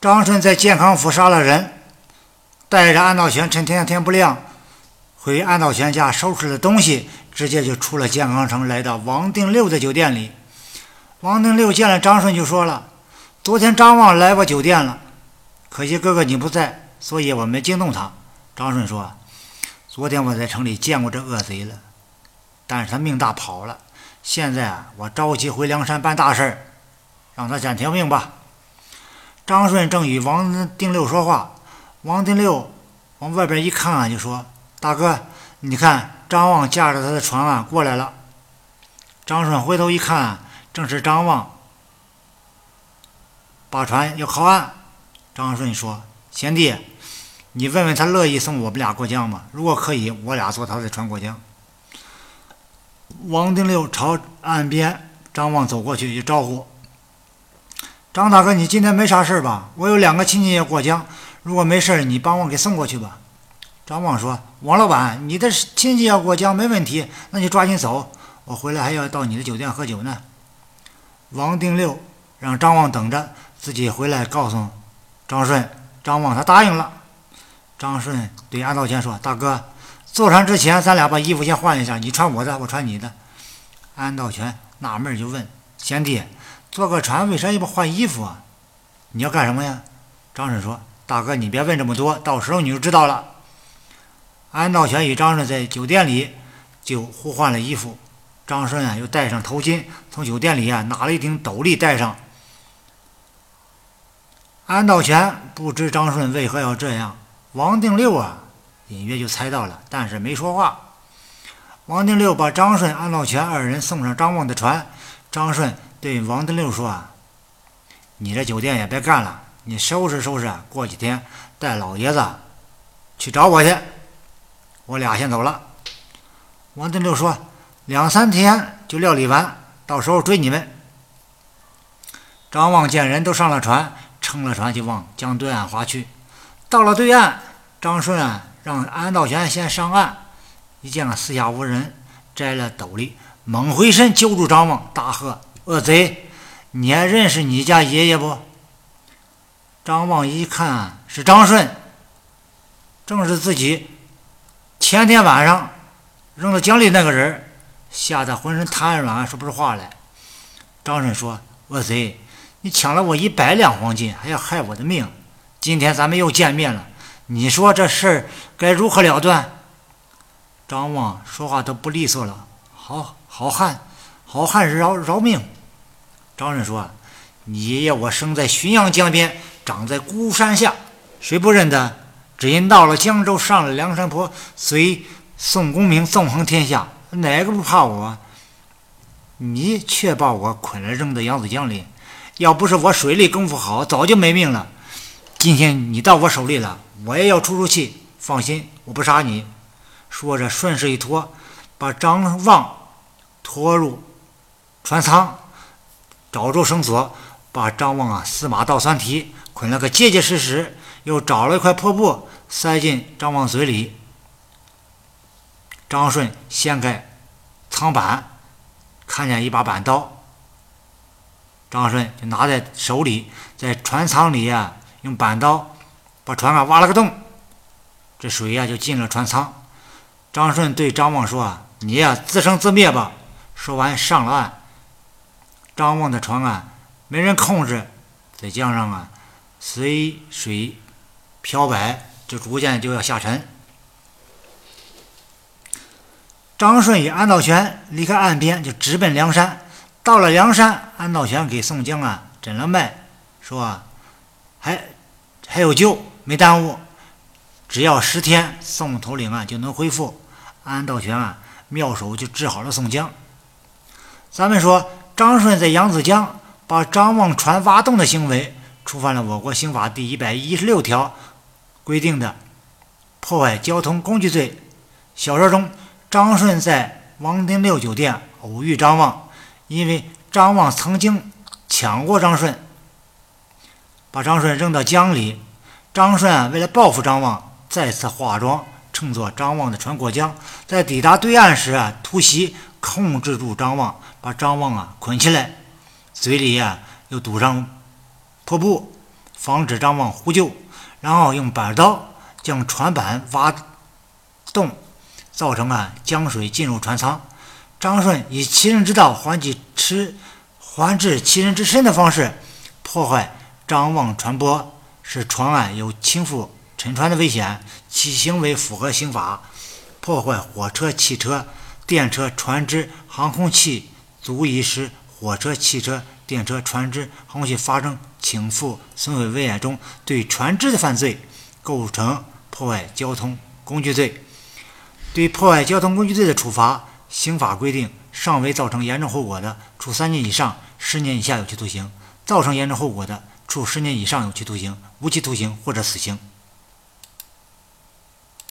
张顺在健康府杀了人，带着安道全，趁天天不亮回安道全家收拾了东西，直接就出了健康城，来到王定六的酒店里。王定六见了张顺，就说了：“昨天张望来我酒店了，可惜哥哥你不在，所以我没惊动他。”张顺说：“昨天我在城里见过这恶贼了，但是他命大跑了。现在啊，我着急回梁山办大事儿，让他捡条命吧。”张顺正与王定六说话，王定六往外边一看，就说：“大哥，你看张望驾着他的船啊过来了。”张顺回头一看，正是张望把船要靠岸。张顺说：“贤弟，你问问他乐意送我们俩过江吗？如果可以，我俩坐他的船过江。”王定六朝岸边，张望走过去就招呼。张大哥，你今天没啥事吧？我有两个亲戚要过江，如果没事，你帮我给送过去吧。张望说：“王老板，你的亲戚要过江没问题，那就抓紧走，我回来还要到你的酒店喝酒呢。”王定六让张望等着，自己回来告诉张顺。张望他答应了。张顺对安道全说：“大哥，坐船之前，咱俩把衣服先换一下，你穿我的，我穿你的。”安道全纳闷就问：“贤弟。”坐个船为啥要不换衣服啊？你要干什么呀？张顺说：“大哥，你别问这么多，到时候你就知道了。”安道全与张顺在酒店里就互换了衣服。张顺啊，又戴上头巾，从酒店里啊拿了一顶斗笠戴上。安道全不知张顺为何要这样，王定六啊隐约就猜到了，但是没说话。王定六把张顺、安道全二人送上张望的船，张顺。对王定六说：“，你这酒店也别干了，你收拾收拾，过几天带老爷子去找我去。我俩先走了。”王定六说：“两三天就料理完，到时候追你们。”张望见人都上了船，乘了船就往江对岸划去。到了对岸，张顺啊让安道全先上岸，一见了四下无人，摘了斗笠，猛回身揪住张望，大喝。恶贼，你还认识你家爷爷不？张望一看是张顺，正是自己前天晚上扔到江里那个人，吓得浑身瘫软，说不出话来。张顺说：“恶贼，你抢了我一百两黄金，还要害我的命，今天咱们又见面了，你说这事儿该如何了断？”张望说话都不利索了，好好汉，好汉饶饶命。张顺说：“你爷爷我生在浔阳江边，长在孤山下，谁不认得？只因到了江州，上了梁山坡，随宋公明纵横天下，哪个不怕我？你却把我捆了，扔到扬子江里。要不是我水里功夫好，早就没命了。今天你到我手里了，我也要出出气。放心，我不杀你。”说着，顺势一拖，把张望拖入船舱。找住绳索，把张望啊司马倒三蹄捆了个结结实实，又找了一块破布塞进张望嘴里。张顺掀开舱板，看见一把板刀，张顺就拿在手里，在船舱里呀用板刀把船啊挖了个洞，这水呀就进了船舱。张顺对张望说：“啊，你呀自生自灭吧。”说完上了岸。张望的船啊，没人控制，在江上啊，随水漂摆，就逐渐就要下沉。张顺与安道全离开岸边，就直奔梁山。到了梁山，安道全给宋江啊诊了脉，说啊还还有救，没耽误，只要十天，宋头领啊就能恢复。安道全啊妙手就治好了宋江。咱们说。张顺在扬子江把张望船挖洞的行为，触犯了我国刑法第一百一十六条规定的破坏交通工具罪。小说中，张顺在王丁六酒店偶遇张望，因为张望曾经抢过张顺，把张顺扔到江里。张顺为了报复张望，再次化妆，乘坐张望的船过江，在抵达对岸时啊，突袭。控制住张望，把张望啊捆起来，嘴里呀又堵上破布，防止张望呼救，然后用板刀将船板挖洞，造成啊江水进入船舱。张顺以其人之道还治吃还治其人之身的方式破坏张望船舶，使船岸有倾覆沉船的危险，其行为符合刑法。破坏火车、汽车、电车、船只、航空器，足以使火车、汽车、电车、船只、航空器发生倾覆、损毁危险中对船只的犯罪，构成破坏交通工具罪。对破坏交通工具罪的处罚。刑法规定，尚未造成严重后果的，处三年以上十年以下有期徒刑；造成严重后果的，处十年以上有期徒刑、无期徒刑或者死刑。